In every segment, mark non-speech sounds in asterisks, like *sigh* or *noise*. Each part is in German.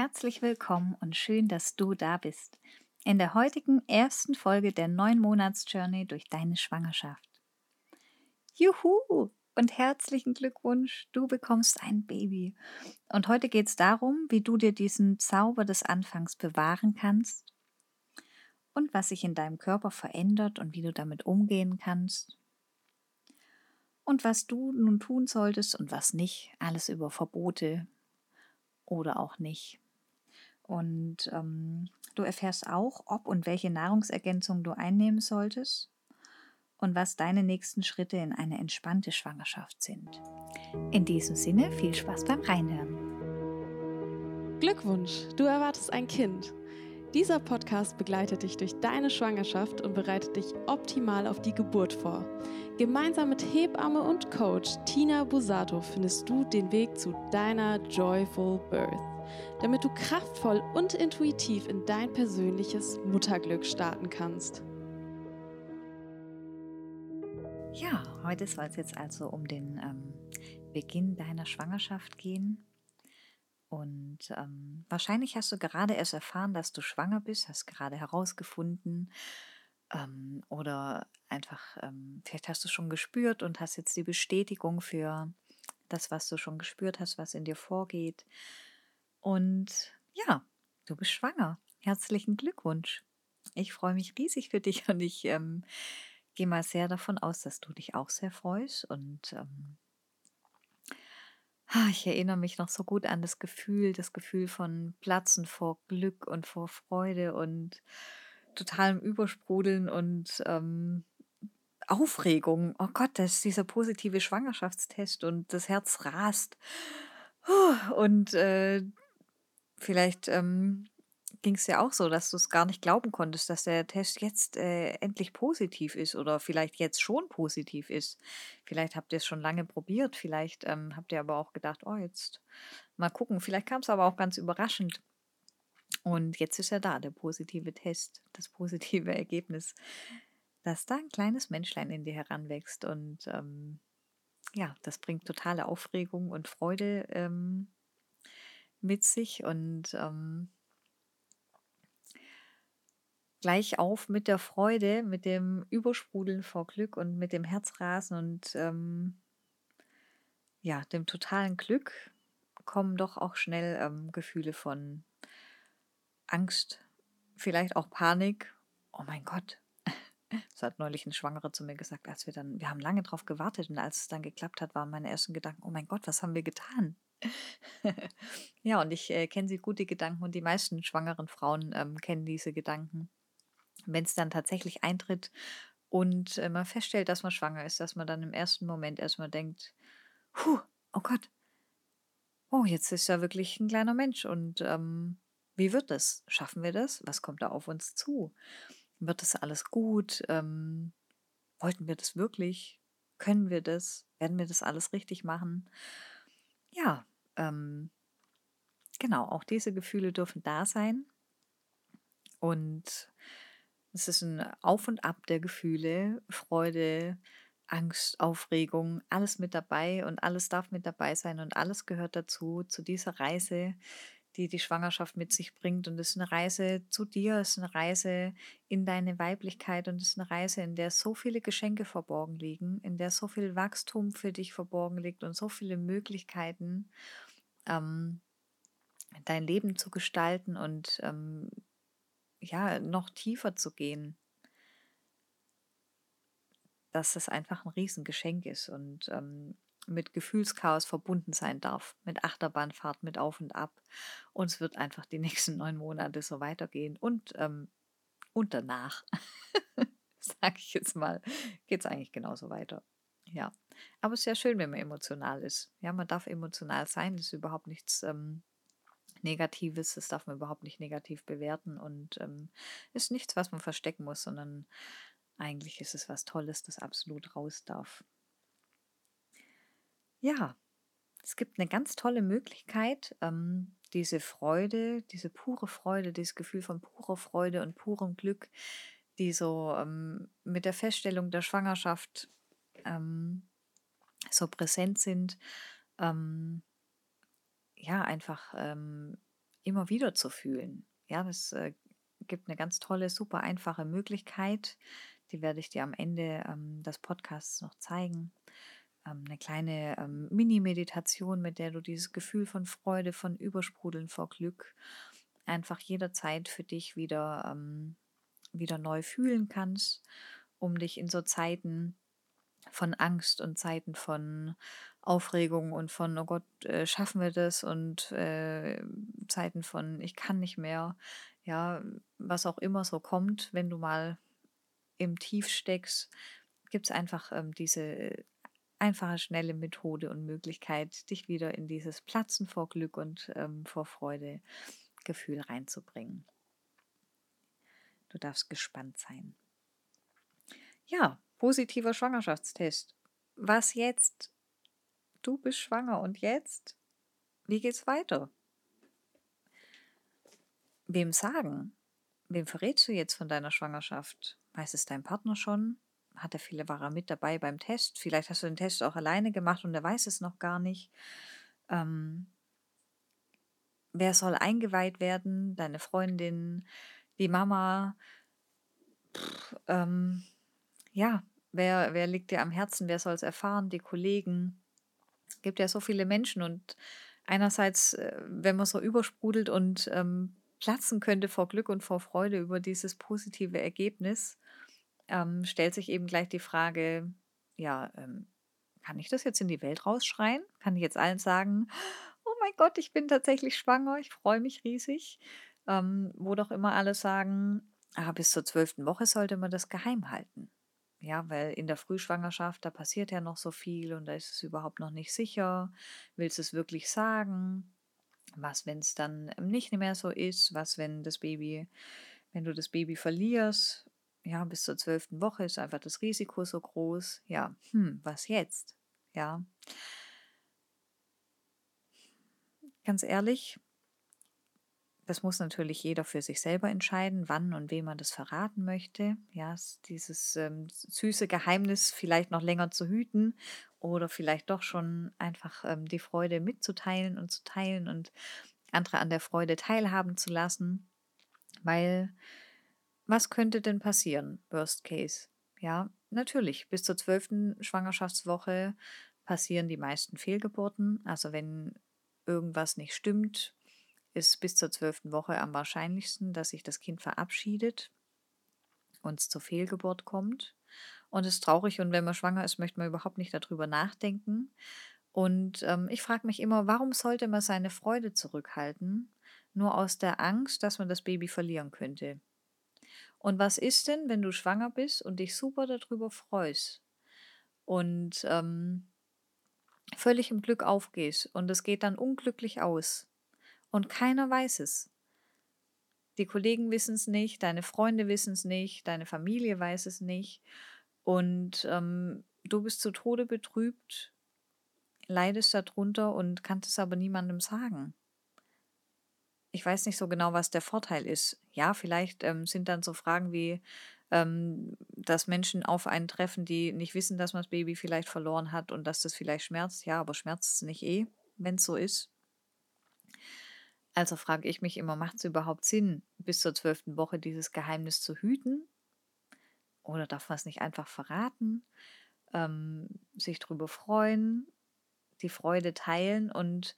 Herzlich willkommen und schön, dass du da bist. In der heutigen ersten Folge der 9 Monats Journey durch deine Schwangerschaft. Juhu und herzlichen Glückwunsch, du bekommst ein Baby. Und heute geht es darum, wie du dir diesen Zauber des Anfangs bewahren kannst und was sich in deinem Körper verändert und wie du damit umgehen kannst. Und was du nun tun solltest und was nicht, alles über Verbote oder auch nicht. Und ähm, du erfährst auch, ob und welche Nahrungsergänzung du einnehmen solltest und was deine nächsten Schritte in eine entspannte Schwangerschaft sind. In diesem Sinne viel Spaß beim Reinhören. Glückwunsch, du erwartest ein Kind. Dieser Podcast begleitet dich durch deine Schwangerschaft und bereitet dich optimal auf die Geburt vor. Gemeinsam mit Hebamme und Coach Tina Busato findest du den Weg zu deiner Joyful Birth damit du kraftvoll und intuitiv in dein persönliches Mutterglück starten kannst. Ja, heute soll es jetzt also um den ähm, Beginn deiner Schwangerschaft gehen. Und ähm, wahrscheinlich hast du gerade erst erfahren, dass du schwanger bist, hast gerade herausgefunden ähm, oder einfach, ähm, vielleicht hast du schon gespürt und hast jetzt die Bestätigung für das, was du schon gespürt hast, was in dir vorgeht. Und ja, du bist schwanger. Herzlichen Glückwunsch. Ich freue mich riesig für dich und ich ähm, gehe mal sehr davon aus, dass du dich auch sehr freust. Und ähm, ich erinnere mich noch so gut an das Gefühl, das Gefühl von Platzen vor Glück und vor Freude und totalem Übersprudeln und ähm, Aufregung. Oh Gott, das ist dieser positive Schwangerschaftstest und das Herz rast. Und äh, Vielleicht ähm, ging es ja auch so, dass du es gar nicht glauben konntest, dass der Test jetzt äh, endlich positiv ist oder vielleicht jetzt schon positiv ist. Vielleicht habt ihr es schon lange probiert, vielleicht ähm, habt ihr aber auch gedacht, oh, jetzt mal gucken. Vielleicht kam es aber auch ganz überraschend. Und jetzt ist ja da der positive Test, das positive *laughs* Ergebnis, dass da ein kleines Menschlein in dir heranwächst. Und ähm, ja, das bringt totale Aufregung und Freude ähm, mit sich und ähm, gleich auf mit der Freude, mit dem Übersprudeln vor Glück und mit dem Herzrasen und ähm, ja, dem totalen Glück kommen doch auch schnell ähm, Gefühle von Angst, vielleicht auch Panik. Oh mein Gott. *laughs* Das hat neulich ein Schwangere zu mir gesagt, als wir dann, wir haben lange drauf gewartet und als es dann geklappt hat, waren meine ersten Gedanken, oh mein Gott, was haben wir getan? *laughs* Ja, und ich, äh, kenne sie gut, die Gedanken, und die meisten schwangeren Frauen, ähm, kennen diese Gedanken. Wenn es dann tatsächlich eintritt und, äh, man feststellt, dass man schwanger ist, dass man dann im ersten Moment erstmal denkt: „Hu, oh Gott. Oh, jetzt ist ja wirklich ein kleiner Mensch und, ähm, wie wird das? Schaffen wir das? Was kommt da auf uns zu? Wird das alles gut? Ähm, wollten wir das wirklich? Können wir das? Werden wir das alles richtig machen?“ Ja, ähm, genau, auch diese Gefühle dürfen da sein. Und es ist ein Auf und Ab der Gefühle, Freude, Angst, Aufregung, alles mit dabei und alles darf mit dabei sein und alles gehört dazu, zu dieser Reise, die die Schwangerschaft mit sich bringt. Und es ist eine Reise zu dir, es ist eine Reise in deine Weiblichkeit und es ist eine Reise, in der so viele Geschenke verborgen liegen, in der so viel Wachstum für dich verborgen liegt und so viele Möglichkeiten ähm, dein Leben zu gestalten und ähm, ja, noch tiefer zu gehen, dass das einfach ein Riesengeschenk ist und ähm, mit Gefühlschaos verbunden sein darf, mit Achterbahnfahrt, mit Auf und Ab. Und es wird einfach die *laughs* nächsten neun Monate so weitergehen und, ähm, und danach, *laughs* sage ich jetzt mal, geht es eigentlich genauso weiter. Ja, aber es ist ja schön, wenn man emotional ist. Ja, man darf emotional sein, das ist überhaupt nichts ähm, Negatives, das darf man überhaupt nicht negativ bewerten und ähm, ist nichts, was man verstecken muss, sondern eigentlich ist es was Tolles, das absolut raus darf. Ja, es gibt eine ganz tolle Möglichkeit, ähm, diese Freude, diese pure Freude, dieses Gefühl von purer Freude und purem Glück, die so ähm, mit der Feststellung der Schwangerschaft ähm, so präsent sind, ähm, ja, einfach ähm, immer wieder zu fühlen. Ja, das äh, gibt eine ganz tolle, super einfache Möglichkeit. Die werde ich dir am Ende ähm, des Podcasts noch zeigen. Ähm, eine kleine ähm, Mini-Meditation, mit der du dieses Gefühl von Freude, von Übersprudeln vor Glück einfach jederzeit für dich wieder, ähm, wieder neu fühlen kannst, um dich in so Zeiten von Angst und Zeiten von Aufregung und von, oh Gott, äh, schaffen wir das? Und äh, Zeiten von, ich kann nicht mehr, ja, was auch immer so kommt, wenn du mal im Tief steckst, gibt es einfach ähm, diese einfache, schnelle Methode und Möglichkeit, dich wieder in dieses Platzen vor Glück und ähm, vor Freude Gefühl reinzubringen. Du darfst gespannt sein. Ja, positiver Schwangerschaftstest. Was jetzt? Du bist schwanger und jetzt? Wie geht's weiter? Wem sagen? Wem verrätst du jetzt von deiner Schwangerschaft? Weiß es dein Partner schon? Hat er viele, er mit dabei beim Test? Vielleicht hast du den Test auch alleine gemacht und er weiß es noch gar nicht. Ähm, wer soll eingeweiht werden? Deine Freundin, die Mama? Pff, ähm, ja, wer, wer liegt dir am Herzen? Wer soll es erfahren? Die Kollegen? Es gibt ja so viele Menschen und einerseits, äh, wenn man so übersprudelt und ähm, platzen könnte vor Glück und vor Freude über dieses positive Ergebnis, ähm, stellt sich eben gleich die Frage, ja, ähm, kann ich das jetzt in die Welt rausschreien? Kann ich jetzt allen sagen, oh mein Gott, ich bin tatsächlich schwanger, ich freue mich riesig? Ähm, wo doch immer alle sagen, ah, bis zur zwölften Woche sollte man das geheim halten. Ja, weil in der Frühschwangerschaft, da passiert ja noch so viel und da ist es überhaupt noch nicht sicher. Willst du es wirklich sagen? Was, wenn es dann nicht mehr so ist? Was, wenn das Baby, wenn du das Baby verlierst? Ja, bis zur zwölften Woche ist einfach das Risiko so groß. Ja, hm, was jetzt? Ja. Ganz ehrlich, das muss natürlich jeder für sich selber entscheiden, wann und wem man das verraten möchte. Ja, dieses ähm, süße Geheimnis vielleicht noch länger zu hüten oder vielleicht doch schon einfach ähm, die Freude mitzuteilen und zu teilen und andere an der Freude teilhaben zu lassen. Weil was könnte denn passieren, Worst Case? Ja, natürlich, bis zur zwölften Schwangerschaftswoche passieren die meisten Fehlgeburten. Also wenn irgendwas nicht stimmt, ist bis zur zwölften Woche am wahrscheinlichsten, dass sich das Kind verabschiedet und es zur Fehlgeburt kommt. Und es ist traurig und wenn man schwanger ist, möchte man überhaupt nicht darüber nachdenken. Und ähm, ich frage mich immer, warum sollte man seine Freude zurückhalten, nur aus der Angst, dass man das Baby verlieren könnte? Und was ist denn, wenn du schwanger bist und dich super darüber freust und ähm, völlig im Glück aufgehst und es geht dann unglücklich aus? Und keiner weiß es. Die Kollegen wissen es nicht, deine Freunde wissen es nicht, deine Familie weiß es nicht. Und ähm, du bist zu Tode betrübt, leidest darunter und kannst es aber niemandem sagen. Ich weiß nicht so genau, was der Vorteil ist. Ja, vielleicht ähm, sind dann so Fragen wie, ähm, dass Menschen auf einen treffen, die nicht wissen, dass man das Baby vielleicht verloren hat und dass das vielleicht schmerzt. Ja, aber schmerzt es nicht eh, wenn es so ist. Also frage ich mich immer, macht es überhaupt Sinn, bis zur zwölften Woche dieses Geheimnis zu hüten? Oder darf man es nicht einfach verraten, ähm, sich darüber freuen, die Freude teilen und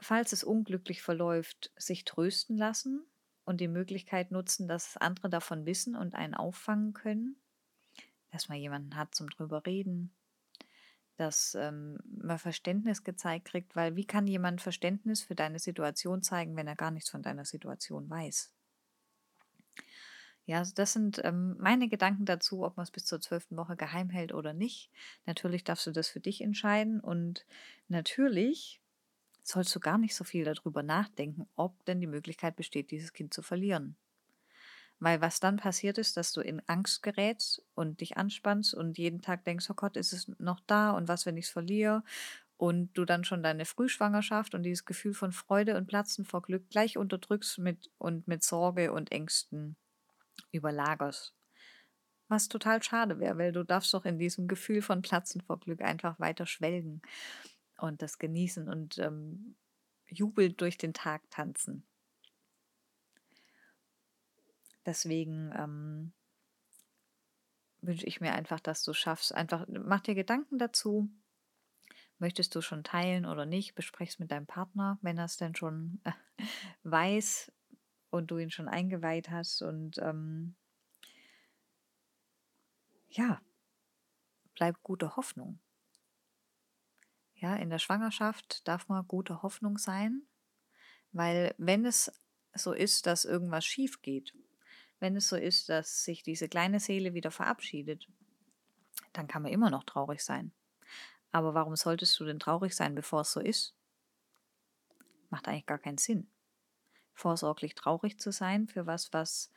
falls es unglücklich verläuft, sich trösten lassen und die Möglichkeit nutzen, dass andere davon wissen und einen auffangen können, dass man jemanden hat zum drüber reden, dass ähm, man Verständnis gezeigt kriegt, weil wie kann jemand Verständnis für deine Situation zeigen, wenn er gar nichts von deiner Situation weiß? Ja, also das sind ähm, meine Gedanken dazu, ob man es bis zur zwölften Woche geheim hält oder nicht. Natürlich darfst du das für dich entscheiden und natürlich sollst du gar nicht so viel darüber nachdenken, ob denn die Möglichkeit besteht, dieses Kind zu verlieren. Weil was dann passiert ist, dass du in Angst gerätst und dich anspannst und jeden Tag denkst, oh Gott, ist es noch da und was, wenn ich es verliere? Und du dann schon deine Frühschwangerschaft und dieses Gefühl von Freude und Platzen vor Glück gleich unterdrückst mit, und mit Sorge und Ängsten überlagerst. Was total schade wäre, weil du darfst doch in diesem Gefühl von Platzen vor Glück einfach weiter schwelgen und das genießen und ähm, jubelnd durch den Tag tanzen. Deswegen ähm, wünsche ich mir einfach, dass du schaffst. Einfach mach dir Gedanken dazu. Möchtest du schon teilen oder nicht? Besprech es mit deinem Partner, wenn er es denn schon äh, *laughs* weiß und du ihn schon eingeweiht hast. Und ähm, ja, bleib gute Hoffnung. Ja, in der Schwangerschaft darf man gute Hoffnung sein, weil wenn es so ist, dass irgendwas schief geht, wenn es so ist, dass sich diese kleine Seele wieder verabschiedet, dann kann man immer noch traurig sein. Aber warum solltest du denn traurig sein, bevor es so ist? Macht eigentlich gar keinen Sinn. Vorsorglich traurig zu sein für was, was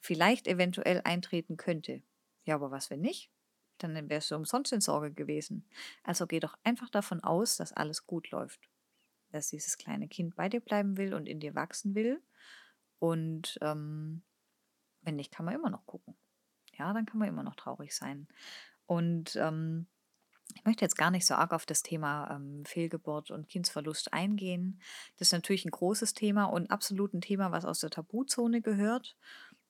vielleicht eventuell eintreten könnte. Ja, aber was, wenn nicht? Dann wärst du umsonst in Sorge gewesen. Also geh doch einfach davon aus, dass alles gut läuft. Dass dieses kleine Kind bei dir bleiben will und in dir wachsen will. Und ähm, wenn nicht, kann man immer noch gucken. Ja, dann kann man immer noch traurig sein. Und ähm, ich möchte jetzt gar nicht so arg auf das Thema ähm, Fehlgeburt und Kindsverlust eingehen. Das ist natürlich ein großes Thema und absolut ein Thema, was aus der Tabuzone gehört,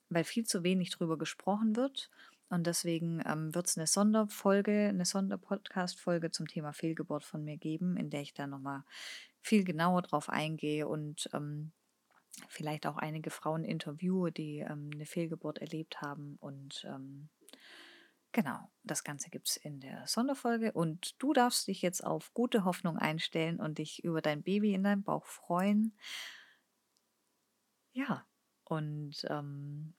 weil viel zu wenig drüber gesprochen wird. Und deswegen ähm, wird es eine Sonderfolge, eine Sonderpodcast-Folge zum Thema Fehlgeburt von mir geben, in der ich da nochmal viel genauer drauf eingehe und ähm, vielleicht auch einige Frauen interviewe, die ähm, eine Fehlgeburt erlebt haben. Und ähm, genau, das Ganze gibt es in der Sonderfolge. Und du darfst dich jetzt auf gute Hoffnung einstellen und dich über dein Baby in deinem Bauch freuen. Ja, und ähm,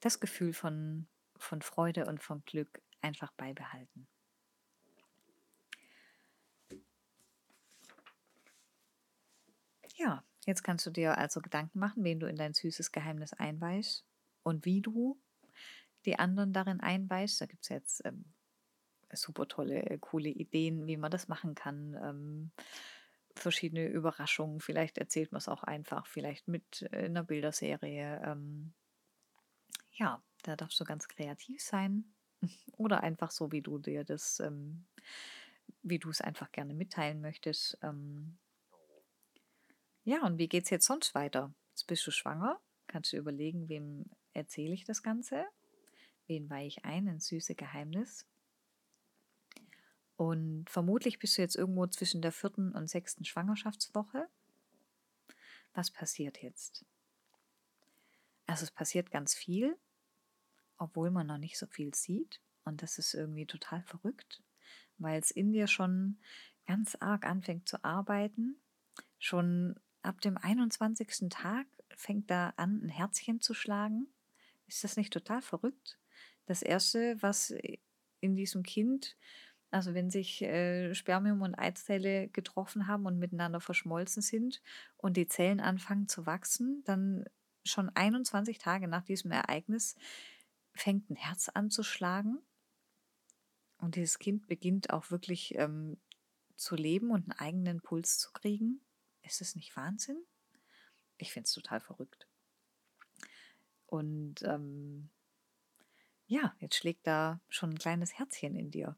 das Gefühl von von Freude und von Glück einfach beibehalten. Ja, jetzt kannst du dir also Gedanken machen, wen du in dein süßes Geheimnis einweist und wie du die anderen darin einweist. Da gibt es jetzt ähm, super tolle, äh, coole Ideen, wie man das machen kann. Ähm, verschiedene Überraschungen. Vielleicht erzählt man es auch einfach, vielleicht mit äh, einer Bilderserie. Ähm, ja, da darfst du ganz kreativ sein *laughs* oder einfach so, wie du dir das, ähm, wie du es einfach gerne mitteilen möchtest. Ähm ja, und wie geht es jetzt sonst weiter? Jetzt bist du schwanger, kannst du überlegen, wem erzähle ich das Ganze? Wen weihe ich ein ins süße Geheimnis? Und vermutlich bist du jetzt irgendwo zwischen der vierten und sechsten Schwangerschaftswoche. Was passiert jetzt? Also es passiert ganz viel obwohl man noch nicht so viel sieht. Und das ist irgendwie total verrückt, weil es in dir schon ganz arg anfängt zu arbeiten. Schon ab dem 21. Tag fängt da an, ein Herzchen zu schlagen. Ist das nicht total verrückt? Das Erste, was in diesem Kind, also wenn sich äh, Spermium und Eizelle getroffen haben und miteinander verschmolzen sind und die Zellen anfangen zu wachsen, dann schon 21 Tage nach diesem Ereignis fängt ein Herz an zu schlagen und dieses Kind beginnt auch wirklich ähm, zu leben und einen eigenen Puls zu kriegen. Ist es nicht Wahnsinn? Ich finde es total verrückt. Und ähm, ja, jetzt schlägt da schon ein kleines Herzchen in dir.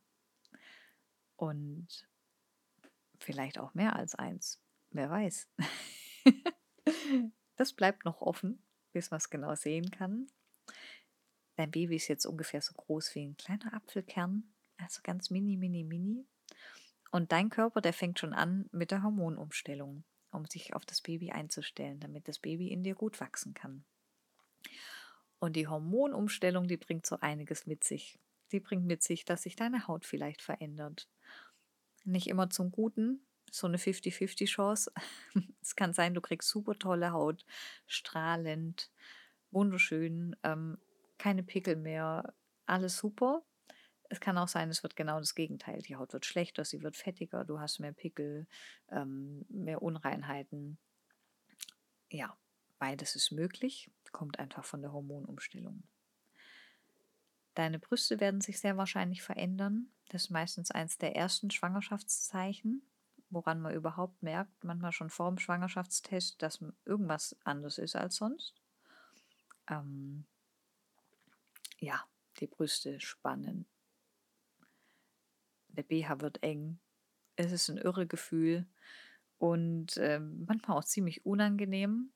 Und vielleicht auch mehr als eins. Wer weiß. *laughs* das bleibt noch offen, bis man es genau sehen kann. Dein Baby ist jetzt ungefähr so groß wie ein kleiner Apfelkern, also ganz mini, mini, mini. Und dein Körper, der fängt schon an mit der Hormonumstellung, um sich auf das Baby einzustellen, damit das Baby in dir gut wachsen kann. Und die Hormonumstellung, die bringt so einiges mit sich. Die bringt mit sich, dass sich deine Haut vielleicht verändert. Nicht immer zum Guten, so eine 50-50 Chance. *laughs* es kann sein, du kriegst super tolle Haut, strahlend, wunderschön, ähm, keine Pickel mehr, alles super. Es kann auch sein, es wird genau das Gegenteil. Die Haut wird schlechter, sie wird fettiger, du hast mehr Pickel, ähm, mehr Unreinheiten. Ja, beides ist möglich, kommt einfach von der Hormonumstellung. Deine Brüste werden sich sehr wahrscheinlich verändern. Das ist meistens eines der ersten Schwangerschaftszeichen, woran man überhaupt merkt, manchmal schon vor dem Schwangerschaftstest, dass irgendwas anders ist als sonst. Ähm, ja, die Brüste spannen. Der BH wird eng. Es ist ein irre Gefühl und äh, manchmal auch ziemlich unangenehm.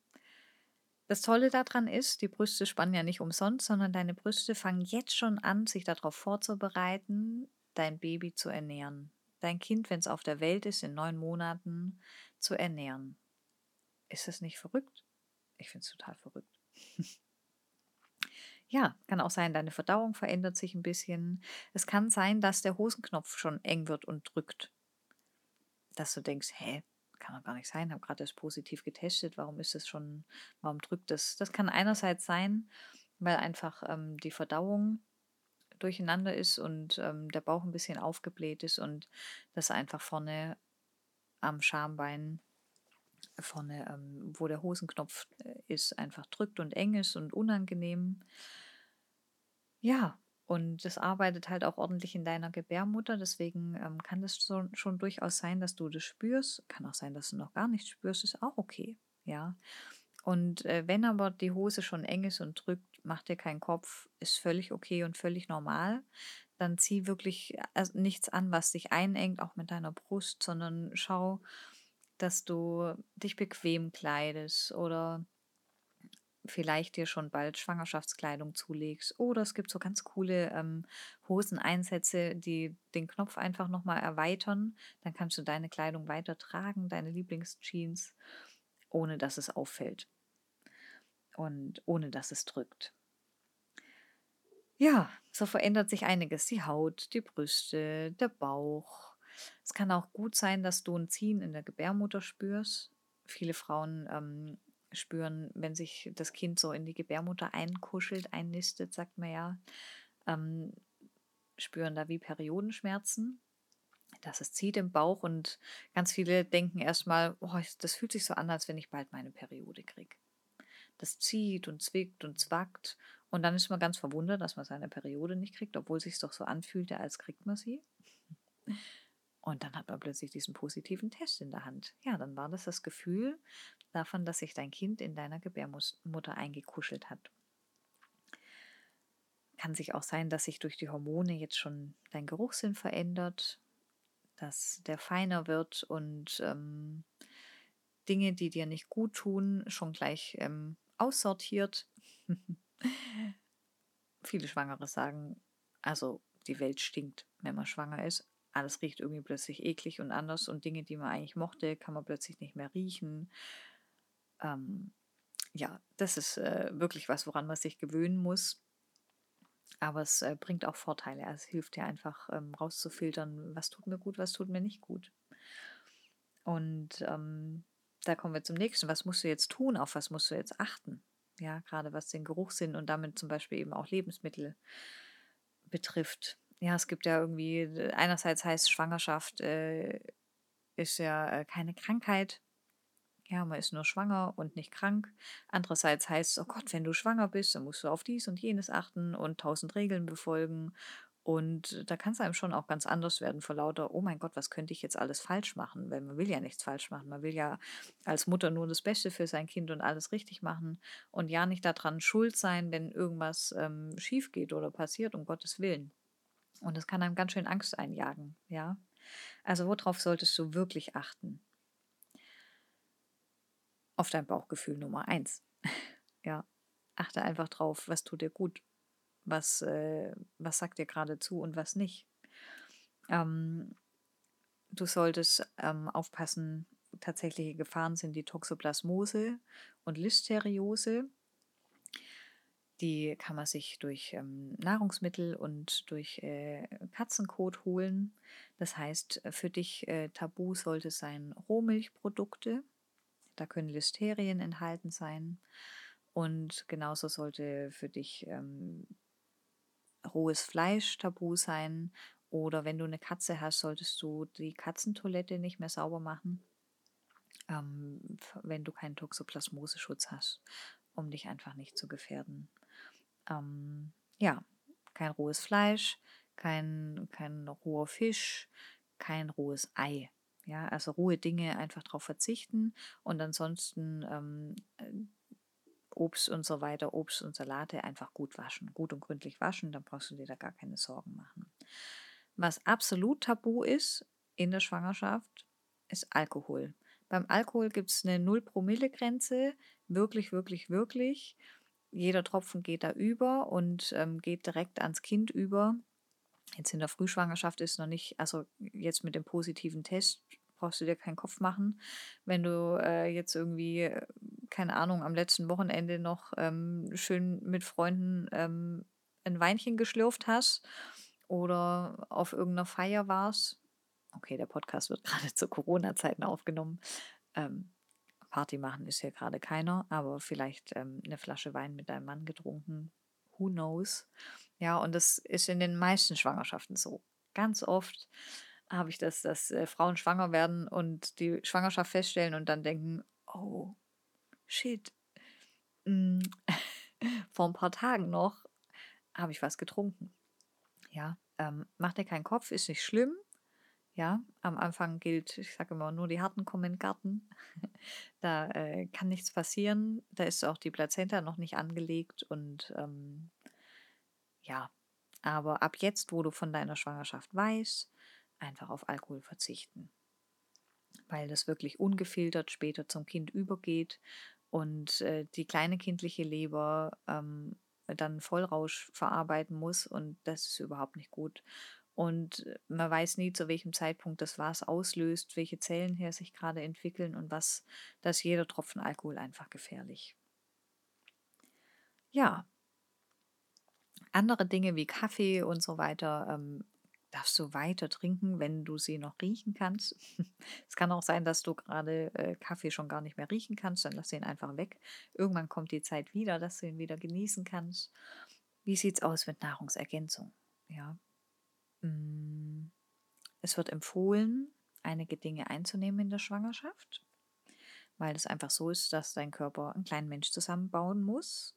Das Tolle daran ist, die Brüste spannen ja nicht umsonst, sondern deine Brüste fangen jetzt schon an, sich darauf vorzubereiten, dein Baby zu ernähren. Dein Kind, wenn es auf der Welt ist, in neun Monaten zu ernähren. Ist das nicht verrückt? Ich finde es total verrückt. *laughs* ja, kann auch sein, deine Verdauung verändert sich ein bisschen. Es kann sein, dass der Hosenknopf schon eng wird und drückt. Dass du denkst, hä, kann doch gar nicht sein, habe gerade das positiv getestet, warum ist es schon, warum drückt das? Das kann einerseits sein, weil einfach ähm, die Verdauung durcheinander ist und ähm, der Bauch ein bisschen aufgebläht ist und das einfach vorne am Schambein, vorne, ähm, wo der Hosenknopf äh, ist, einfach drückt und eng ist und unangenehm. Ja, und das arbeitet halt auch ordentlich in deiner Gebärmutter. Deswegen ähm, kann das so, schon durchaus sein, dass du das spürst. Kann auch sein, dass du noch gar nichts spürst. Ist auch okay. Ja. Und äh, wenn aber die Hose schon eng ist und drückt, mach dir keinen Kopf, ist völlig okay und völlig normal. Dann zieh wirklich also nichts an, was dich einengt, auch mit deiner Brust, sondern schau, dass du dich bequem kleidest oder vielleicht dir schon bald Schwangerschaftskleidung zulegst. Oder es gibt so ganz coole ähm, Hoseneinsätze, die den Knopf einfach nochmal erweitern. Dann kannst du deine Kleidung weiter tragen, deine Lieblingsjeans, ohne dass es auffällt und ohne dass es drückt. Ja, so verändert sich einiges. Die Haut, die Brüste, der Bauch. Es kann auch gut sein, dass du ein Ziehen in der Gebärmutter spürst. Viele Frauen ähm, spüren, wenn sich das Kind so in die Gebärmutter einkuschelt, einnistet, sagt man ja, ähm, spüren da wie Periodenschmerzen. Dass es zieht im Bauch und ganz viele denken erstmal, oh, das fühlt sich so an, als wenn ich bald meine Periode kriege. Das zieht und zwickt und zwackt und dann ist man ganz verwundert, dass man seine Periode nicht kriegt, obwohl es sich doch so anfühlte, als kriegt man sie. Und dann hat man plötzlich diesen positiven Test in der Hand. Ja, dann war das das Gefühl davon, dass sich dein Kind in deiner Gebärmutter eingekuschelt hat. Kann sich auch sein, dass sich durch die Hormone jetzt schon dein Geruchssinn verändert, dass der feiner wird und ähm, Dinge, die dir nicht gut tun, schon gleich ähm, aussortiert. *laughs* Viele Schwangere sagen, also die Welt stinkt, wenn man schwanger ist alles riecht irgendwie plötzlich eklig und anders und Dinge, die man eigentlich mochte, kann man plötzlich nicht mehr riechen. Ähm, ja, das ist äh, wirklich was, woran man sich gewöhnen muss. Aber es äh, bringt auch Vorteile. Also es hilft dir einfach ähm, rauszufiltern, was tut mir gut, was tut mir nicht gut. Und ähm, da kommen wir zum nächsten. Was musst du jetzt tun? Auf was musst du jetzt achten? Ja, gerade was den Geruchssinn und damit zum Beispiel eben auch Lebensmittel betrifft ja, es gibt ja irgendwie, einerseits heißt Schwangerschaft äh, ist ja äh, keine Krankheit. Ja, man ist nur schwanger und nicht krank. Andererseits heißt es, oh Gott, wenn du schwanger bist, dann musst du auf dies und jenes achten und tausend Regeln befolgen. Und da kann es einem schon auch ganz anders werden vor lauter, oh mein Gott, was könnte ich jetzt alles falsch machen? Weil man will ja nichts falsch machen. Man will ja als Mutter nur das Beste für sein Kind und alles richtig machen und ja nicht daran schuld sein, wenn irgendwas ähm, schief geht oder passiert, um Gottes Willen. Und das kann einem ganz schön Angst einjagen, ja. Also worauf solltest du wirklich achten? Auf dein Bauchgefühl Nummer eins. *laughs* ja, achte einfach drauf, was tut dir gut, was, äh, was sagt dir gerade zu und was nicht. Ähm, du solltest ähm, aufpassen, tatsächliche Gefahren sind die Toxoplasmose und Listeriose. Die kann man sich durch ähm, Nahrungsmittel und durch äh, Katzenkot holen. Das heißt, für dich äh, tabu sollte sein Rohmilchprodukte. Da können Listerien enthalten sein. Und genauso sollte für dich ähm, rohes Fleisch tabu sein. Oder wenn du eine Katze hast, solltest du die Katzentoilette nicht mehr sauber machen, ähm, wenn du keinen Toxoplasmoseschutz hast, um dich einfach nicht zu gefährden ähm, ja, kein rohes Fleisch, kein, kein roher Fisch, kein rohes Ei. Ja, also rohe Dinge einfach darauf verzichten und ansonsten ähm, äh, Obst und so weiter, Obst und Salate einfach gut waschen, gut und gründlich waschen, dann brauchst du dir da gar keine Sorgen machen. Was absolut tabu ist in der Schwangerschaft, ist Alkohol. Beim Alkohol gibt es eine 0-Promille-Grenze. Wirklich, wirklich, wirklich. Jeder Tropfen geht da über und ähm, geht direkt ans Kind über. Jetzt in der Frühschwangerschaft ist noch nicht, also jetzt mit dem positiven Test brauchst du dir keinen Kopf machen. Wenn du äh, jetzt irgendwie, keine Ahnung, am letzten Wochenende noch ähm, schön mit Freunden ähm, ein Weinchen geschlürft hast oder auf irgendeiner Feier warst. Okay, der Podcast wird *laughs* gerade zu Corona-Zeiten aufgenommen. Ähm, Party machen ist hier gerade keiner, aber vielleicht ähm, eine Flasche Wein mit deinem Mann getrunken. Who knows? Ja, und das ist in den meisten Schwangerschaften so. Ganz oft habe ich das, dass äh, Frauen schwanger werden und die Schwangerschaft feststellen und dann denken, oh, shit. Mm. *laughs* Vor ein paar Tagen noch habe ich was getrunken. Ja, ähm, mach dir keinen Kopf, ist nicht schlimm. Ja, am Anfang gilt, ich sage immer, nur die Harten kommen in den Garten. *laughs* da äh, kann nichts passieren. Da ist auch die Plazenta noch nicht angelegt und ähm, ja, aber ab jetzt, wo du von deiner Schwangerschaft weißt, einfach auf Alkohol verzichten. Weil das wirklich ungefiltert später zum Kind übergeht und äh, die kleine kindliche Leber ähm, dann Vollrausch verarbeiten muss und das ist überhaupt nicht gut. Und man weiß nie, zu welchem Zeitpunkt das was auslöst, welche Zellen her sich gerade entwickeln und was, dass jeder Tropfen Alkohol einfach gefährlich. Ja, andere Dinge wie Kaffee und so weiter ähm, darfst du weiter trinken, wenn du sie noch riechen kannst. *laughs* es kann auch sein, dass du gerade äh, Kaffee schon gar nicht mehr riechen kannst, dann lass ihn einfach weg. Irgendwann kommt die Zeit wieder, dass du ihn wieder genießen kannst. Wie sieht es aus mit Nahrungsergänzung? Ja. Mm, es wird empfohlen, einige Dinge einzunehmen in der Schwangerschaft, weil es einfach so ist, dass dein Körper einen kleinen Mensch zusammenbauen muss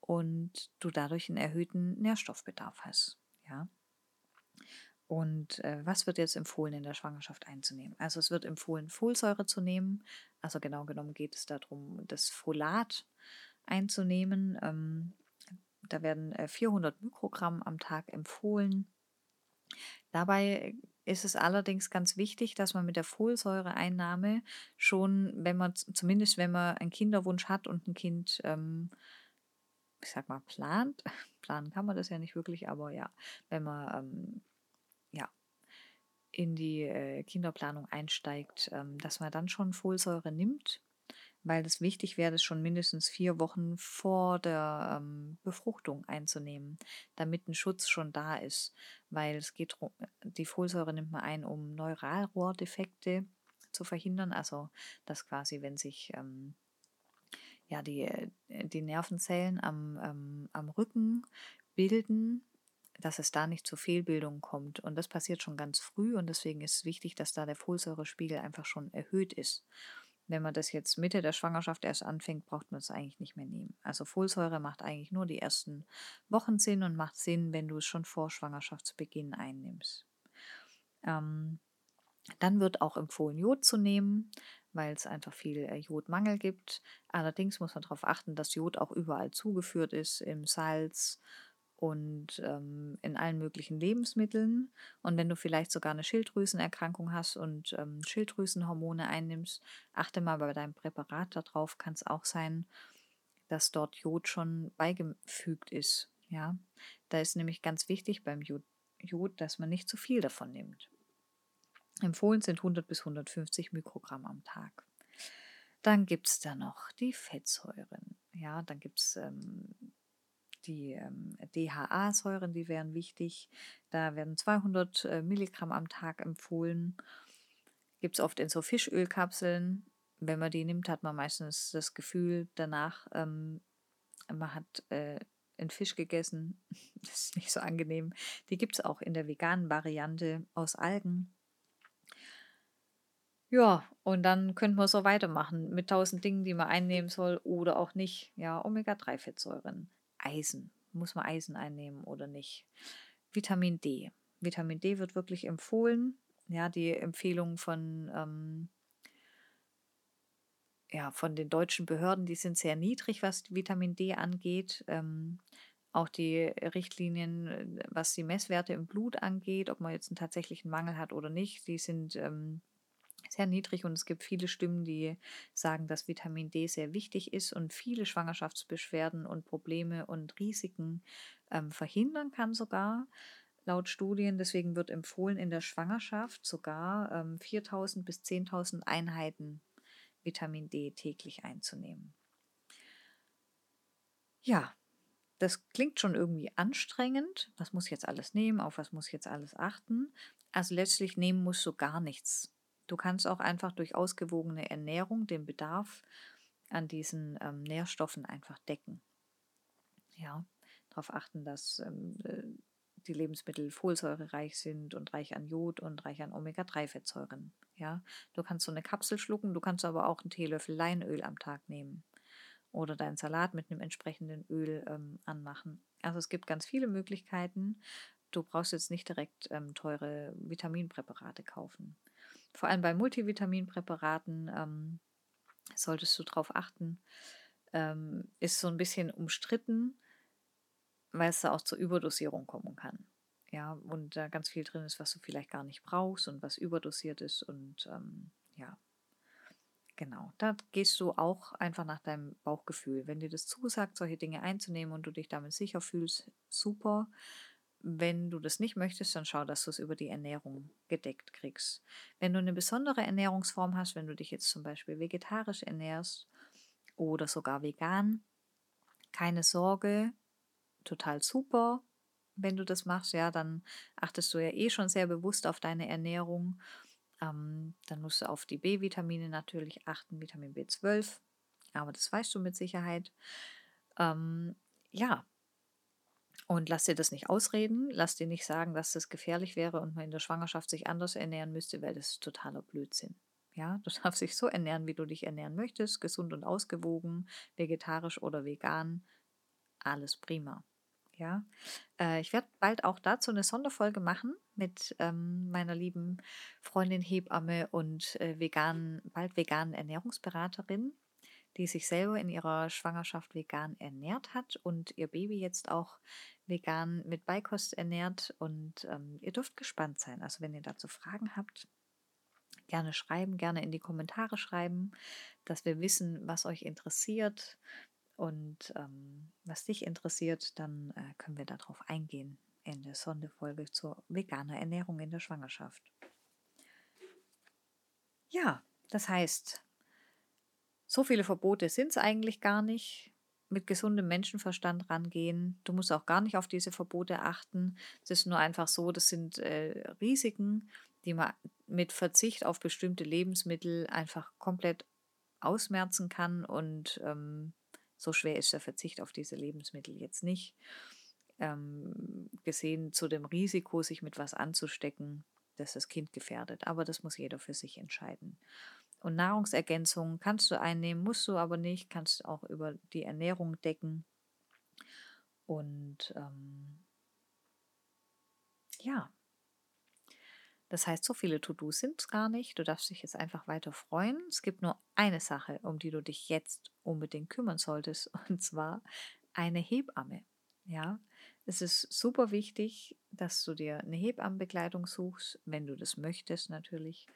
und du dadurch einen erhöhten Nährstoffbedarf hast. Ja. Und äh, was wird jetzt empfohlen in der Schwangerschaft einzunehmen? Also es wird empfohlen, Folsäure zu nehmen. Also genau genommen geht es darum, das Folat einzunehmen. Ähm, da werden äh, 400 Mikrogramm am Tag empfohlen. Dabei ist es allerdings ganz wichtig, dass man mit der Folsäureeinnahme schon, wenn man zumindest wenn man einen Kinderwunsch hat und ein Kind ähm, ich sag mal, plant, *laughs* planen kann man das ja nicht wirklich, aber ja, wenn man ähm, ja, in die äh, Kinderplanung einsteigt, ähm, dass man dann schon Folsäure nimmt, weil es wichtig wäre, das schon mindestens vier Wochen vor der ähm, Befruchtung einzunehmen, damit ein Schutz schon da ist, weil es geht die Folsäure nimmt man ein, um Neuralrohrdefekte zu verhindern, also dass quasi, wenn sich ähm, ja, die, äh, die Nervenzellen am, ähm, am Rücken bilden, dass es da nicht zu Fehlbildungen kommt. Und das passiert schon ganz früh und deswegen ist es wichtig, dass da der Folsäurespiegel einfach schon erhöht ist. Wenn man das jetzt Mitte der Schwangerschaft erst anfängt, braucht man es eigentlich nicht mehr nehmen. Also Folsäure macht eigentlich nur die ersten Wochen Sinn und macht Sinn, wenn du es schon vor Schwangerschaftsbeginn einnimmst. Ähm, dann wird auch empfohlen, Jod zu nehmen weil es einfach viel äh, Jodmangel gibt. Allerdings muss man darauf achten, dass Jod auch überall zugeführt ist, im Salz und ähm, in allen möglichen Lebensmitteln. Und wenn du vielleicht sogar eine Schilddrüsenerkrankung hast und ähm, Schilddrüsenhormone einnimmst, achte mal bei deinem Präparat darauf. Kann es auch sein, dass dort Jod schon beigefügt ist. Ja, da ist nämlich ganz wichtig beim Jod, dass man nicht zu viel davon nimmt. Empfohlen sind 100 bis 150 Mikrogramm am Tag. Dann gibt es da noch die Fettsäuren. Ja, dann gibt es ähm, die ähm, DHA-Säuren, die wären wichtig. Da werden 200 äh, Milligramm am Tag empfohlen. Gibt es oft in so Fischölkapseln. Wenn man die nimmt, hat man meistens das Gefühl danach, ähm, man hat äh, einen Fisch gegessen. *laughs* Das ist nicht so angenehm. Die gibt es auch in der veganen Variante aus Algen. Ja, und dann könnte man so weitermachen mit tausend Dingen, die man einnehmen soll oder auch nicht. Ja, Omega-3-Fettsäuren, Eisen. Muss man Eisen einnehmen oder nicht? Vitamin D. Vitamin D wird wirklich empfohlen. Ja, die Empfehlungen von, ähm, ja, von den deutschen Behörden, die sind sehr niedrig, was Vitamin D angeht. Ähm, auch die Richtlinien, was die Messwerte im Blut angeht, ob man jetzt einen tatsächlichen Mangel hat oder nicht, die sind ähm, sehr niedrig und es gibt viele Stimmen, die sagen, dass Vitamin D sehr wichtig ist und viele Schwangerschaftsbeschwerden und Probleme und Risiken ähm, verhindern kann sogar laut Studien. Deswegen wird empfohlen, in der Schwangerschaft sogar ähm, 4000 bis 10.000 Einheiten Vitamin D täglich einzunehmen. Ja, das klingt schon irgendwie anstrengend. Was muss ich jetzt alles nehmen? Auf was muss ich jetzt alles achten? Also letztlich nehmen musst du gar nichts. Du kannst auch einfach durch ausgewogene Ernährung den Bedarf an diesen ähm, Nährstoffen einfach decken. Ja, darauf achten, dass ähm, äh, die Lebensmittel folsäurereich sind und reich an Jod und reich an Omega-3-Fettsäuren. Ja, du kannst so eine Kapsel schlucken, du kannst aber auch einen Teelöffel Leinöl am Tag nehmen oder deinen Salat mit einem entsprechenden Öl ähm, anmachen. Also es gibt ganz viele Möglichkeiten. Du brauchst jetzt nicht direkt ähm, teure Vitaminpräparate kaufen. Vor allem bei Multivitaminpräparaten ähm, solltest du darauf achten. Ähm, ist so ein bisschen umstritten, weil es da auch zur Überdosierung kommen kann. Ja, und da ganz viel drin ist, was du vielleicht gar nicht brauchst und was überdosiert ist und ähm, ja, Genau, da gehst du auch einfach nach deinem Bauchgefühl. Wenn dir das zusagt, solche Dinge einzunehmen und du dich damit sicher fühlst, super. Wenn du das nicht möchtest, dann schau, dass du es über die Ernährung gedeckt kriegst. Wenn du eine besondere Ernährungsform hast, wenn du dich jetzt zum Beispiel vegetarisch ernährst oder sogar vegan, keine Sorge, total super. Wenn du das machst, ja, dann achtest du ja eh schon sehr bewusst auf deine Ernährung ähm, dann musst du auf die B-Vitamine natürlich achten, Vitamin B12, aber das weißt du mit Sicherheit. Ähm, ja, und lass dir das nicht ausreden, lass dir nicht sagen, dass das gefährlich wäre und man in der Schwangerschaft sich anders ernähren müsste, weil das ist totaler Blödsinn. Ja, *laughs* du darfst dich so ernähren, wie du dich ernähren möchtest, gesund und ausgewogen, vegetarisch oder vegan, alles prima. Ja, äh, ich werde bald auch dazu eine Sonderfolge machen mit ähm, meiner lieben Freundin Hebamme und äh, veganen, bald veganen Ernährungsberaterin, die sich selber in ihrer Schwangerschaft vegan ernährt hat und ihr Baby jetzt auch vegan mit Beikost ernährt. Und ähm, ihr dürft gespannt sein. Also wenn ihr dazu Fragen habt, gerne schreiben, gerne in die Kommentare schreiben, dass wir wissen, was euch interessiert, und ähm, was dich interessiert, dann äh, können wir darauf eingehen in der Sonderfolge zur veganer Ernährung in der Schwangerschaft. Ja, das heißt, so viele Verbote sind es eigentlich gar nicht. Mit gesundem Menschenverstand rangehen. Du musst auch gar nicht auf diese Verbote achten. Es ist nur einfach so, das sind äh, Risiken, die man mit Verzicht auf bestimmte Lebensmittel einfach komplett ausmerzen kann und ähm, so schwer ist der Verzicht auf diese Lebensmittel jetzt nicht. Ähm, gesehen zu dem Risiko, sich mit was anzustecken, das das Kind gefährdet. Aber das muss jeder für sich entscheiden. Und Nahrungsergänzungen kannst du einnehmen, musst du aber nicht, kannst auch über die Ernährung decken. Und ähm, ja, das heißt, so viele To-Dos sind es gar nicht. Du darfst dich jetzt einfach weiter freuen. Es gibt nur eine Sache, um die du dich jetzt unbedingt kümmern solltest, *laughs* und zwar eine Hebamme. Ja, es ist super wichtig, dass du dir eine Hebammenbegleitung suchst, wenn du das möchtest natürlich,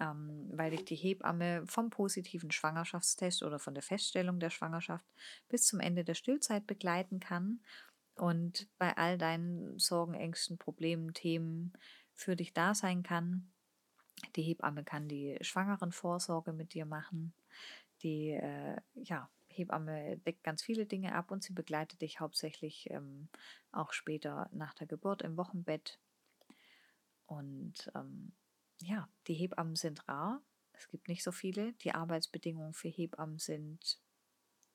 ähm, weil dich die Hebamme vom positiven Schwangerschaftstest oder von der Feststellung der Schwangerschaft bis zum Ende der Stillzeit begleiten kann und bei all deinen Sorgen, Ängsten, Problemen, Themen für dich da sein kann. Die Hebamme kann die Schwangerenvorsorge mit dir machen. Die äh, ja, Hebamme deckt ganz viele Dinge ab und sie begleitet dich hauptsächlich ähm, auch später nach der Geburt im Wochenbett. Und ähm, ja, die Hebammen sind rar. Es gibt nicht so viele. Die Arbeitsbedingungen für Hebammen sind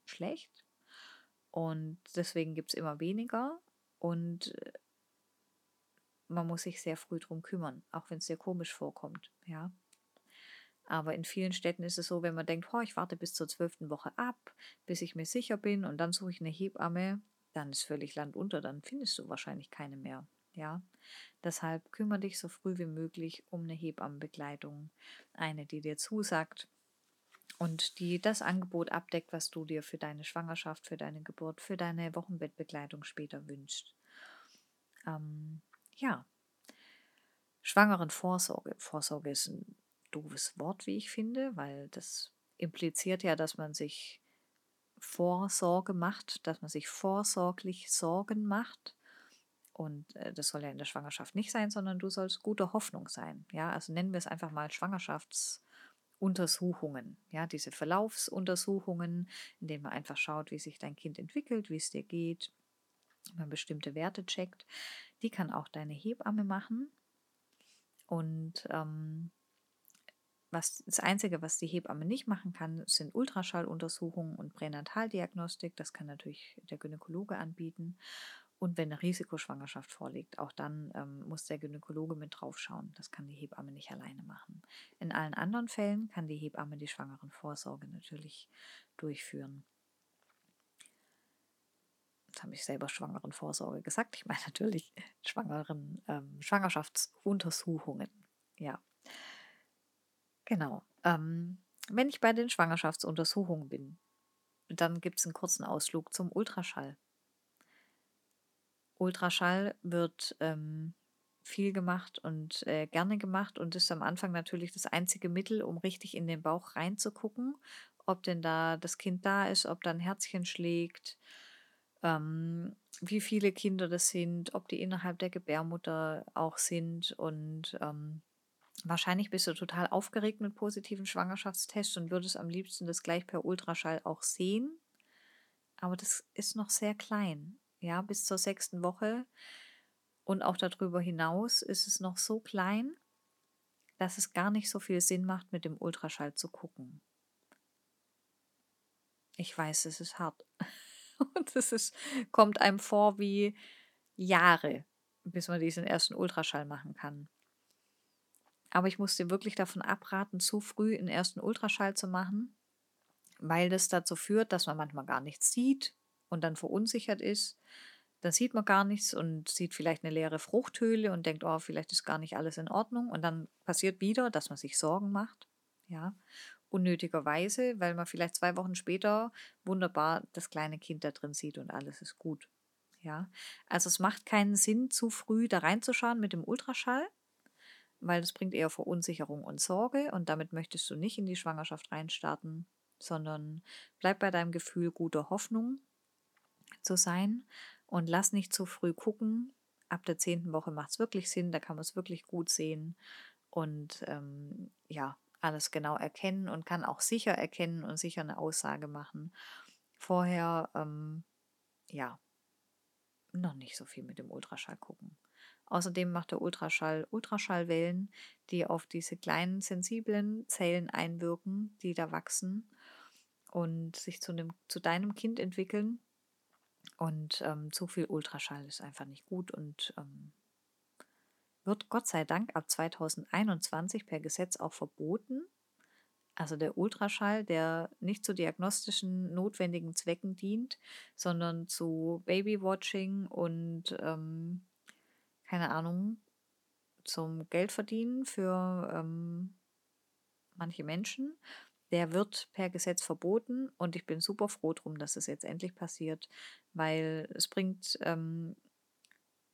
schlecht. Und deswegen gibt es immer weniger. Und äh, man muss sich sehr früh drum kümmern, auch wenn es sehr komisch vorkommt, ja. Aber in vielen Städten ist es so, wenn man denkt, oh, ich warte bis zur zwölften Woche ab, bis ich mir sicher bin und dann suche ich eine Hebamme, dann ist völlig Land unter, dann findest du wahrscheinlich keine mehr. Ja, deshalb kümmere dich so früh wie möglich um eine Hebammenbegleitung, eine, die dir zusagt und die das Angebot abdeckt, was du dir für deine Schwangerschaft, für deine Geburt, für deine Wochenbettbegleitung später wünschst. Ähm, ja, Schwangerenvorsorge. Vorsorge ist ein doofes Wort, wie ich finde, weil das impliziert ja, dass man sich Vorsorge macht, dass man sich vorsorglich Sorgen macht. Und äh, das soll ja in der Schwangerschaft nicht sein, sondern du sollst gute Hoffnung sein. Ja, also nennen wir es einfach mal Schwangerschaftsuntersuchungen. Ja, diese Verlaufsuntersuchungen, in denen man einfach schaut, wie sich dein Kind entwickelt, wie es dir geht, man bestimmte Werte checkt. Die kann auch deine Hebamme machen. Und ähm, was, das Einzige, was die Hebamme nicht machen kann, sind Ultraschalluntersuchungen und Pränataldiagnostik. Das kann natürlich der Gynäkologe anbieten. Und wenn eine Risikoschwangerschaft vorliegt, auch dann ähm, muss der Gynäkologe mit draufschauen. Das kann die Hebamme nicht alleine machen. In allen anderen Fällen kann die Hebamme die Schwangerenvorsorge natürlich durchführen. Jetzt habe ich selber Schwangerenvorsorge gesagt. Ich meine natürlich Schwangeren, ähm, Schwangerschaftsuntersuchungen. Ja. Genau. Ähm, wenn ich bei den Schwangerschaftsuntersuchungen bin, dann gibt es einen kurzen Ausflug zum Ultraschall. Ultraschall wird ähm, viel gemacht und äh, gerne gemacht und ist am Anfang natürlich das einzige Mittel, um richtig in den Bauch reinzugucken, ob denn da das Kind da ist, ob da ein Herzchen schlägt, ähm, wie viele Kinder das sind, ob die innerhalb der Gebärmutter auch sind und ähm, Wahrscheinlich bist du total aufgeregt mit positiven Schwangerschaftstests und würdest am liebsten das gleich per Ultraschall auch sehen. Aber das ist noch sehr klein. Ja, bis zur sechsten Woche und auch darüber hinaus ist es noch so klein, dass es gar nicht so viel Sinn macht, mit dem Ultraschall zu gucken. Ich weiß, es ist hart. *laughs* Und es ist, kommt einem vor wie Jahre, bis man diesen ersten Ultraschall machen kann. Aber ich muss dir wirklich davon abraten, zu früh einen ersten Ultraschall zu machen, weil das dazu führt, dass man manchmal gar nichts sieht und dann verunsichert ist. Dann sieht man gar nichts und sieht vielleicht eine leere Fruchthöhle und denkt, oh, vielleicht ist gar nicht alles in Ordnung. Und dann passiert wieder, dass man sich Sorgen macht. Ja, unnötigerweise, weil man vielleicht zwei Wochen später wunderbar das kleine Kind da drin sieht und alles ist gut. Ja, also es macht keinen Sinn, zu früh da reinzuschauen mit dem Ultraschall weil das bringt eher Verunsicherung und Sorge und damit möchtest du nicht in die Schwangerschaft reinstarten, sondern bleib bei deinem Gefühl guter Hoffnung zu sein und lass nicht zu früh gucken. Ab der zehnten Woche macht es wirklich Sinn, da kann man es wirklich gut sehen und ähm, ja, alles genau erkennen und kann auch sicher erkennen und sicher eine Aussage machen. Vorher, ähm, ja, noch nicht so viel mit dem Ultraschall gucken. Außerdem macht der Ultraschall Ultraschallwellen, die auf diese kleinen sensiblen Zellen einwirken, die da wachsen und sich zu, einem, zu deinem Kind entwickeln. Und ähm, zu viel Ultraschall ist einfach nicht gut und ähm, wird Gott sei Dank ab 2021 per Gesetz auch verboten. Also der Ultraschall, der nicht zu diagnostischen notwendigen Zwecken dient, sondern zu Babywatching und ähm, keine Ahnung, zum Geldverdienen für ähm, manche Menschen. Der wird per Gesetz verboten und ich bin super froh drum, dass es jetzt endlich passiert, weil es bringt ähm,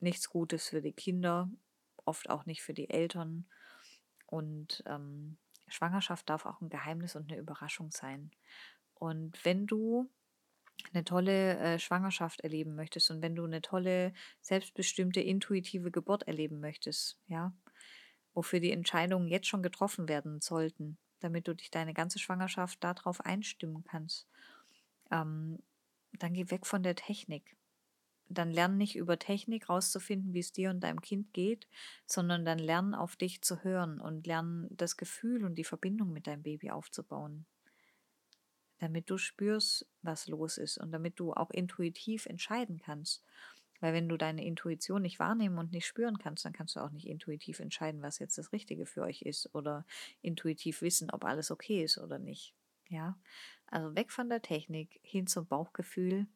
nichts Gutes für die Kinder, oft auch nicht für die Eltern. Und ähm, Schwangerschaft darf auch ein Geheimnis und eine Überraschung sein. Und wenn du eine tolle äh, Schwangerschaft erleben möchtest und wenn du eine tolle, selbstbestimmte, intuitive Geburt erleben möchtest, ja, wofür die Entscheidungen jetzt schon getroffen werden sollten, damit du dich deine ganze Schwangerschaft darauf einstimmen kannst, ähm, dann geh weg von der Technik. Dann lern nicht über Technik rauszufinden, wie es dir und deinem Kind geht, sondern dann lern auf dich zu hören und lern das Gefühl und die Verbindung mit deinem Baby aufzubauen damit du spürst, was los ist und damit du auch intuitiv entscheiden kannst. Weil wenn du deine Intuition nicht wahrnehmen und nicht spüren kannst, dann kannst du auch nicht intuitiv entscheiden, was jetzt das Richtige für euch ist oder intuitiv wissen, ob alles okay ist oder nicht. Ja, also weg von der Technik hin zum Bauchgefühl.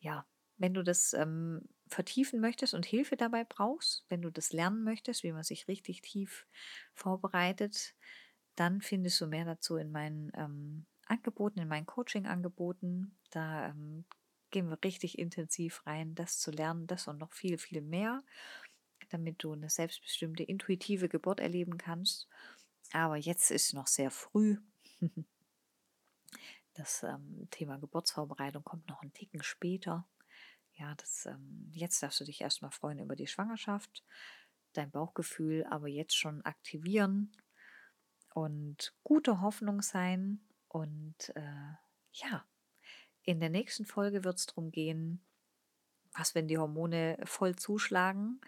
Ja, wenn du das ähm, vertiefen möchtest und Hilfe dabei brauchst, wenn du das lernen möchtest, wie man sich richtig tief vorbereitet, dann findest du mehr dazu in meinen ähm, Angeboten, in meinen Coaching-Angeboten. Da ähm, gehen wir richtig intensiv rein, das zu lernen, das und noch viel, viel mehr, damit du eine selbstbestimmte, intuitive Geburt erleben kannst. Aber jetzt ist noch sehr früh. *laughs* Das ähm, Thema Geburtsvorbereitung kommt noch einen Ticken später. Ja, das, ähm, jetzt darfst du dich erstmal freuen über die Schwangerschaft, dein Bauchgefühl aber jetzt schon aktivieren und gute Hoffnung sein. Und äh, ja, in der nächsten Folge wird es darum gehen, was, wenn die Hormone voll zuschlagen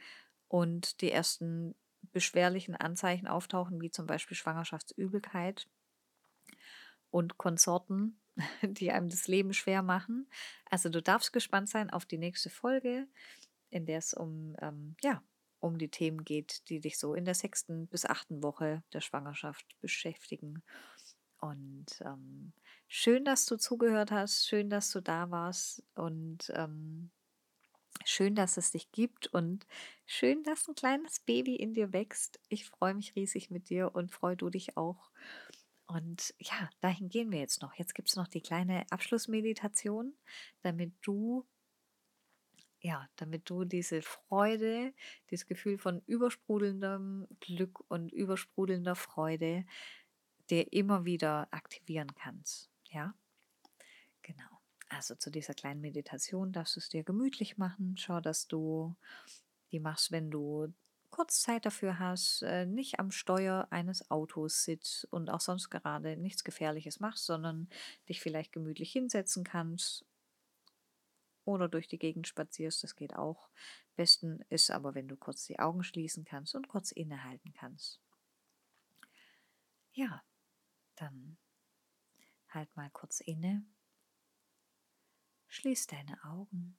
und die ersten beschwerlichen Anzeichen auftauchen, wie zum Beispiel Schwangerschaftsübelkeit und Konsorten, *laughs* die einem das Leben schwer machen. Also du darfst gespannt sein auf die nächste Folge, in der es um, ähm, ja, um die Themen geht, die dich so in der sechsten bis achten Woche der Schwangerschaft beschäftigen. Und ähm, schön, dass du zugehört hast, schön, dass du da warst und ähm, schön, dass es dich gibt und schön, dass ein kleines Baby in dir wächst. Ich freue mich riesig mit dir und freue du dich auch. Und ja, dahin gehen wir jetzt noch. Jetzt gibt es noch die kleine Abschlussmeditation, damit du, ja, damit du diese Freude, dieses Gefühl von übersprudelndem Glück und übersprudelnder Freude dir immer wieder aktivieren kannst. Ja, genau. Also zu dieser kleinen Meditation darfst du es dir gemütlich machen. Schau, dass du die machst, wenn du kurz Zeit dafür hast, äh, nicht am Steuer eines Autos sitzt und auch sonst gerade nichts Gefährliches machst, sondern dich vielleicht gemütlich hinsetzen kannst oder durch die Gegend spazierst, das geht auch. Besten ist aber, wenn du kurz die Augen schließen kannst und kurz innehalten kannst. Ja, dann halt mal kurz inne, schließ deine Augen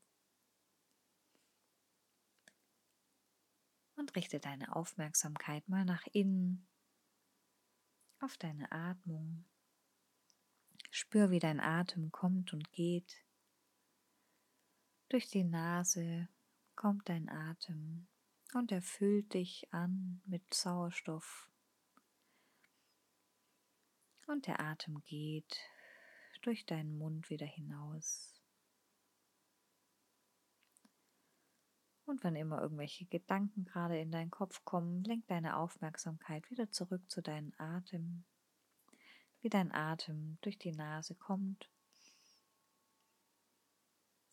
und richte deine Aufmerksamkeit mal nach innen auf deine Atmung. Spür, wie dein Atem kommt und geht. Durch die Nase kommt dein Atem und erfüllt dich an mit Sauerstoff. Und der Atem geht durch deinen Mund wieder hinaus. Und wenn immer irgendwelche Gedanken gerade in deinen Kopf kommen, lenk deine Aufmerksamkeit wieder zurück zu deinem Atem, wie dein Atem durch die Nase kommt,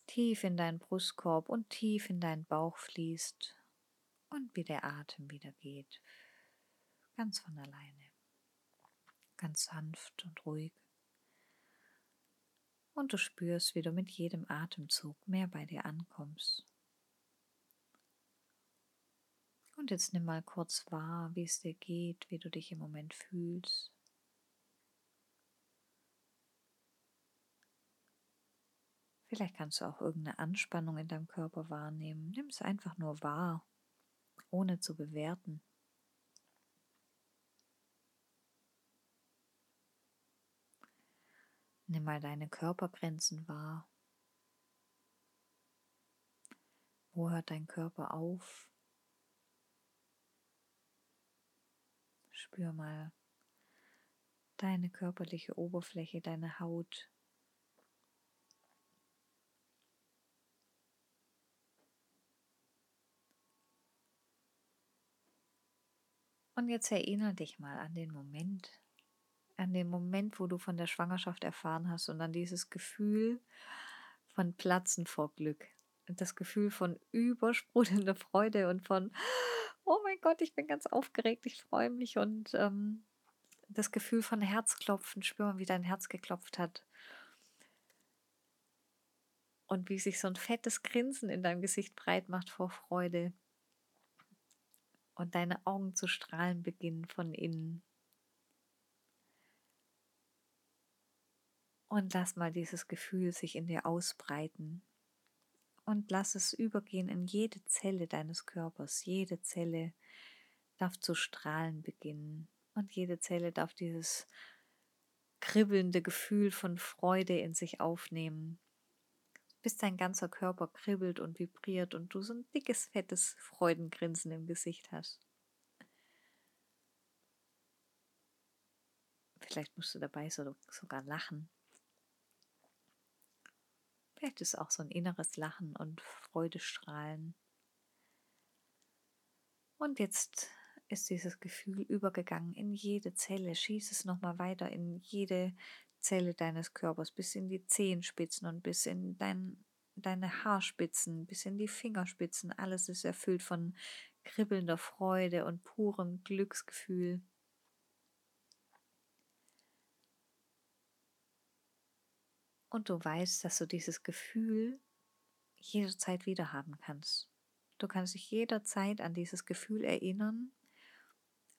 tief in deinen Brustkorb und tief in deinen Bauch fließt. Und wie der Atem wieder geht, ganz von alleine, ganz sanft und ruhig. Und du spürst, wie du mit jedem Atemzug mehr bei dir ankommst. Und jetzt nimm mal kurz wahr, wie es dir geht, wie du dich im Moment fühlst. Vielleicht kannst du auch irgendeine Anspannung in deinem Körper wahrnehmen. Nimm es einfach nur wahr, ohne zu bewerten. Nimm mal deine Körpergrenzen wahr. Wo hört dein Körper auf? Spür mal deine körperliche Oberfläche, deine Haut. Und jetzt erinnere dich mal an den Moment, an den Moment, wo du von der Schwangerschaft erfahren hast und an dieses Gefühl von Platzen vor Glück. Das Gefühl von übersprudelnder *laughs* Freude und von, oh mein Gott, ich bin ganz aufgeregt, ich freue mich und ähm, das Gefühl von Herzklopfen, spüren, wie dein Herz geklopft hat. Und wie sich so ein fettes Grinsen in deinem Gesicht breit macht vor Freude. Und deine Augen zu strahlen beginnen von innen. Und lass mal dieses Gefühl sich in dir ausbreiten und lass es übergehen in jede Zelle deines Körpers. Jede Zelle darf zu strahlen beginnen und jede Zelle darf dieses kribbelnde Gefühl von Freude in sich aufnehmen, bis dein ganzer Körper kribbelt und vibriert und du so ein dickes, fettes Freudengrinsen im Gesicht hast. Vielleicht musst du dabei sogar lachen. Vielleicht ist auch so ein inneres Lachen und Freudestrahlen. Und jetzt ist dieses Gefühl übergegangen in jede Zelle. Schieß es nochmal weiter in jede Zelle deines Körpers, bis in die Zehenspitzen und bis in dein, deine Haarspitzen, bis in die Fingerspitzen. Alles ist erfüllt von kribbelnder Freude und purem Glücksgefühl. Und du weißt, dass du dieses Gefühl jederzeit wieder haben kannst. Du kannst dich jederzeit an dieses Gefühl erinnern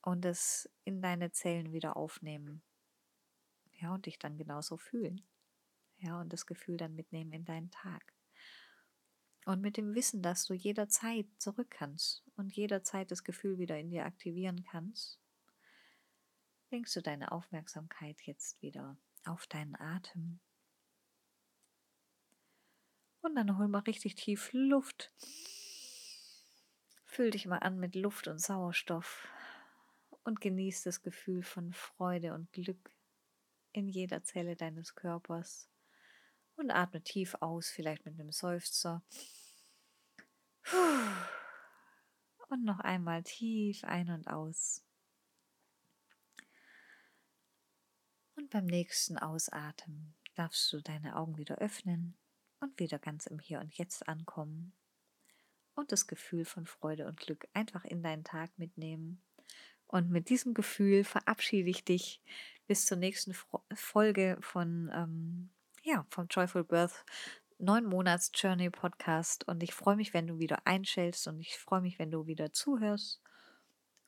und es in deine Zellen wieder aufnehmen. Ja, und dich dann genauso fühlen. Ja, und das Gefühl dann mitnehmen in deinen Tag. Und mit dem Wissen, dass du jederzeit zurück kannst und jederzeit das Gefühl wieder in dir aktivieren kannst, lenkst du deine Aufmerksamkeit jetzt wieder auf deinen Atem. Und dann hol mal richtig tief Luft. Füll dich mal an mit Luft und Sauerstoff und genieß das Gefühl von Freude und Glück in jeder Zelle deines Körpers. Und atme tief aus, vielleicht mit einem Seufzer. Und noch einmal tief ein und aus. Und beim nächsten Ausatmen darfst du deine Augen wieder öffnen und wieder ganz im Hier und Jetzt ankommen und das Gefühl von Freude und Glück einfach in deinen Tag mitnehmen. Und mit diesem Gefühl verabschiede ich dich bis zur nächsten Folge von, ähm, ja, vom Joyful Birth neun Monats Journey Podcast. Und ich freue mich, wenn du wieder einschältst und ich freue mich, wenn du wieder zuhörst.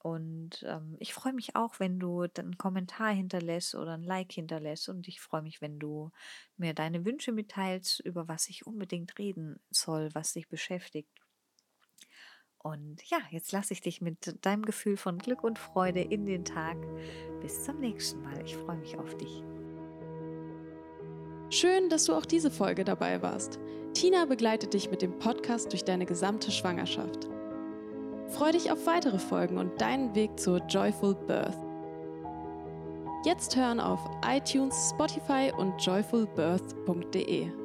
Und ähm, ich freue mich auch, wenn du einen Kommentar hinterlässt oder ein Like hinterlässt. Und ich freue mich, wenn du mir deine Wünsche mitteilst, über was ich unbedingt reden soll, was dich beschäftigt. Und ja, jetzt lasse ich dich mit deinem Gefühl von Glück und Freude in den Tag. Bis zum nächsten Mal. Ich freue mich auf dich. Schön, dass du auch diese Folge dabei warst. Tina begleitet dich mit dem Podcast durch deine gesamte Schwangerschaft. Freu dich auf weitere Folgen und deinen Weg zur Joyful Birth. Jetzt hören auf iTunes, Spotify und joyfulbirth.de.